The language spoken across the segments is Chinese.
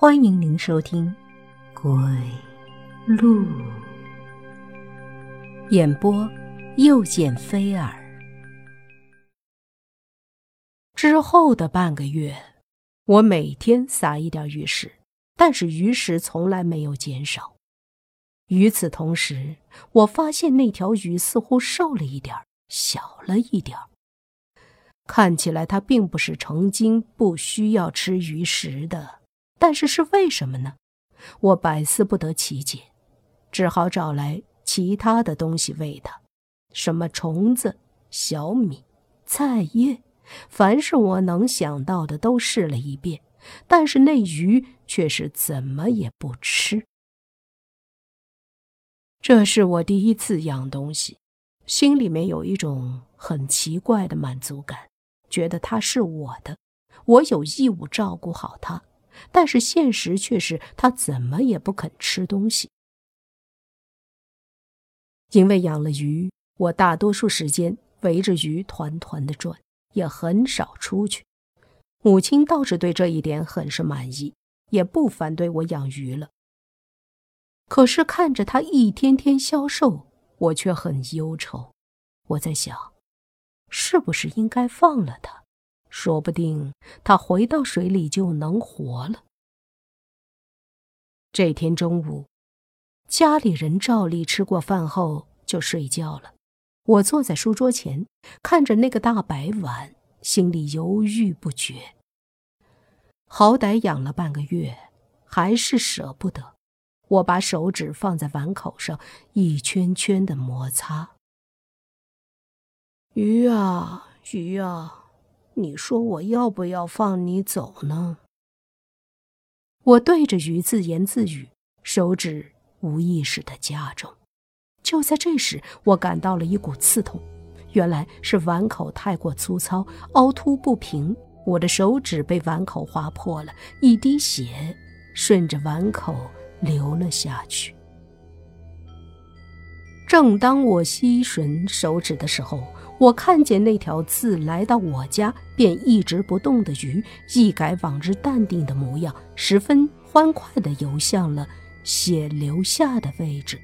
欢迎您收听《鬼路》演播，又见菲儿。之后的半个月，我每天撒一点鱼食，但是鱼食从来没有减少。与此同时，我发现那条鱼似乎瘦了一点小了一点看起来它并不是成精不需要吃鱼食的。但是是为什么呢？我百思不得其解，只好找来其他的东西喂它，什么虫子、小米、菜叶，凡是我能想到的都试了一遍。但是那鱼却是怎么也不吃。这是我第一次养东西，心里面有一种很奇怪的满足感，觉得它是我的，我有义务照顾好它。但是现实却是，他怎么也不肯吃东西。因为养了鱼，我大多数时间围着鱼团团的转，也很少出去。母亲倒是对这一点很是满意，也不反对我养鱼了。可是看着他一天天消瘦，我却很忧愁。我在想，是不是应该放了他？说不定他回到水里就能活了。这天中午，家里人照例吃过饭后就睡觉了。我坐在书桌前，看着那个大白碗，心里犹豫不决。好歹养了半个月，还是舍不得。我把手指放在碗口上，一圈圈的摩擦。鱼啊，鱼啊！你说我要不要放你走呢？我对着鱼自言自语，手指无意识的加重。就在这时，我感到了一股刺痛，原来是碗口太过粗糙，凹凸不平，我的手指被碗口划破了，一滴血顺着碗口流了下去。正当我吸吮手指的时候，我看见那条自来到我家便一直不动的鱼，一改往日淡定的模样，十分欢快地游向了血流下的位置。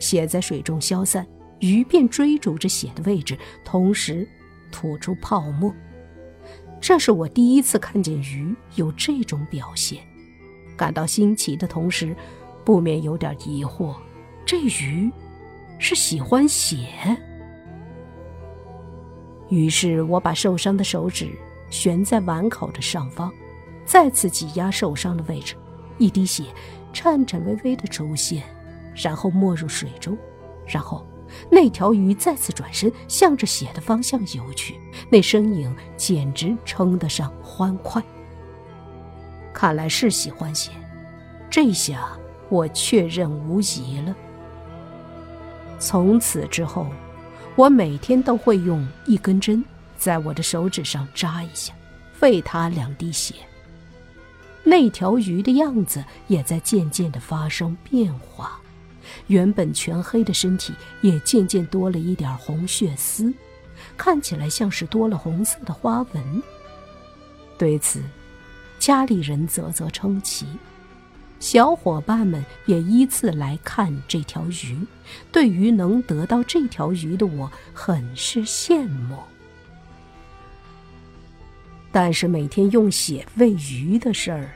血在水中消散，鱼便追逐着血的位置，同时吐出泡沫。这是我第一次看见鱼有这种表现，感到新奇的同时，不免有点疑惑：这鱼是喜欢血？于是我把受伤的手指悬在碗口的上方，再次挤压受伤的位置，一滴血颤颤巍巍的出现，然后没入水中。然后那条鱼再次转身，向着血的方向游去，那身影简直称得上欢快。看来是喜欢血，这下我确认无疑了。从此之后。我每天都会用一根针在我的手指上扎一下，喂它两滴血。那条鱼的样子也在渐渐的发生变化，原本全黑的身体也渐渐多了一点红血丝，看起来像是多了红色的花纹。对此，家里人啧啧称奇。小伙伴们也依次来看这条鱼，对于能得到这条鱼的我，很是羡慕。但是每天用血喂鱼的事儿，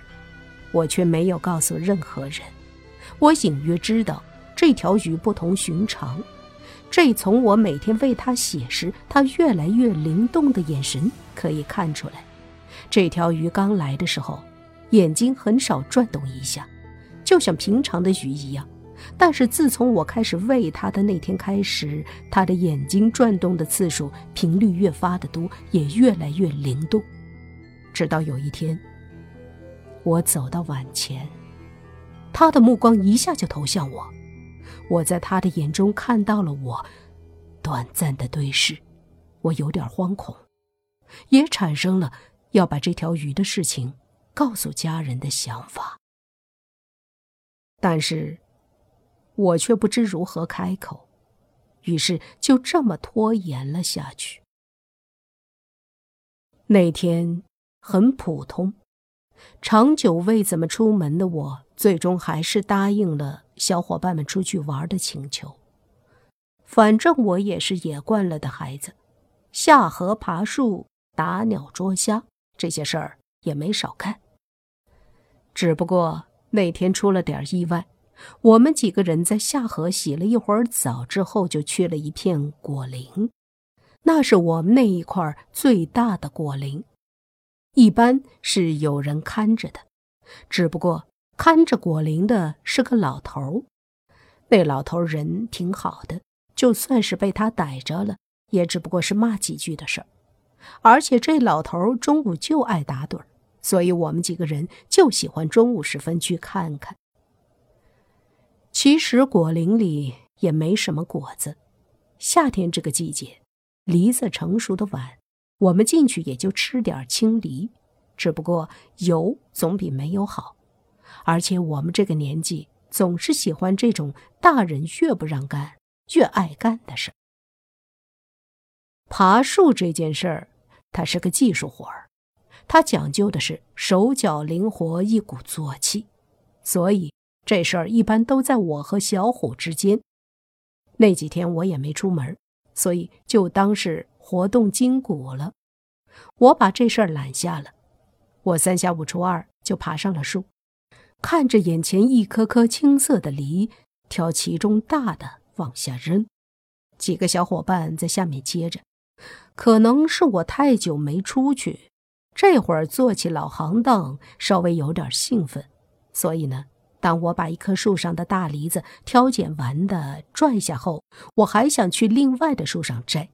我却没有告诉任何人。我隐约知道这条鱼不同寻常，这从我每天喂它血时，它越来越灵动的眼神可以看出来。这条鱼刚来的时候，眼睛很少转动一下。就像平常的鱼一样，但是自从我开始喂它的那天开始，它的眼睛转动的次数频率越发的多，也越来越灵动。直到有一天，我走到碗前，他的目光一下就投向我，我在他的眼中看到了我，短暂的对视，我有点惶恐，也产生了要把这条鱼的事情告诉家人的想法。但是，我却不知如何开口，于是就这么拖延了下去。那天很普通，长久未怎么出门的我，最终还是答应了小伙伴们出去玩的请求。反正我也是野惯了的孩子，下河爬树、打鸟捉虾这些事儿也没少干。只不过那天出了点意外，我们几个人在下河洗了一会儿澡之后，就去了一片果林，那是我们那一块最大的果林。一般是有人看着的，只不过看着果林的是个老头那老头人挺好的，就算是被他逮着了，也只不过是骂几句的事儿。而且这老头中午就爱打盹儿，所以我们几个人就喜欢中午时分去看看。其实果林里也没什么果子，夏天这个季节，梨子成熟的晚。我们进去也就吃点青梨，只不过有总比没有好。而且我们这个年纪总是喜欢这种大人越不让干越爱干的事。爬树这件事儿，它是个技术活儿，他讲究的是手脚灵活，一鼓作气，所以这事儿一般都在我和小虎之间。那几天我也没出门，所以就当是。活动筋骨了，我把这事儿揽下了。我三下五除二就爬上了树，看着眼前一颗颗青色的梨，挑其中大的往下扔。几个小伙伴在下面接着。可能是我太久没出去，这会儿做起老行当稍微有点兴奋，所以呢，当我把一棵树上的大梨子挑拣完的拽下后，我还想去另外的树上摘。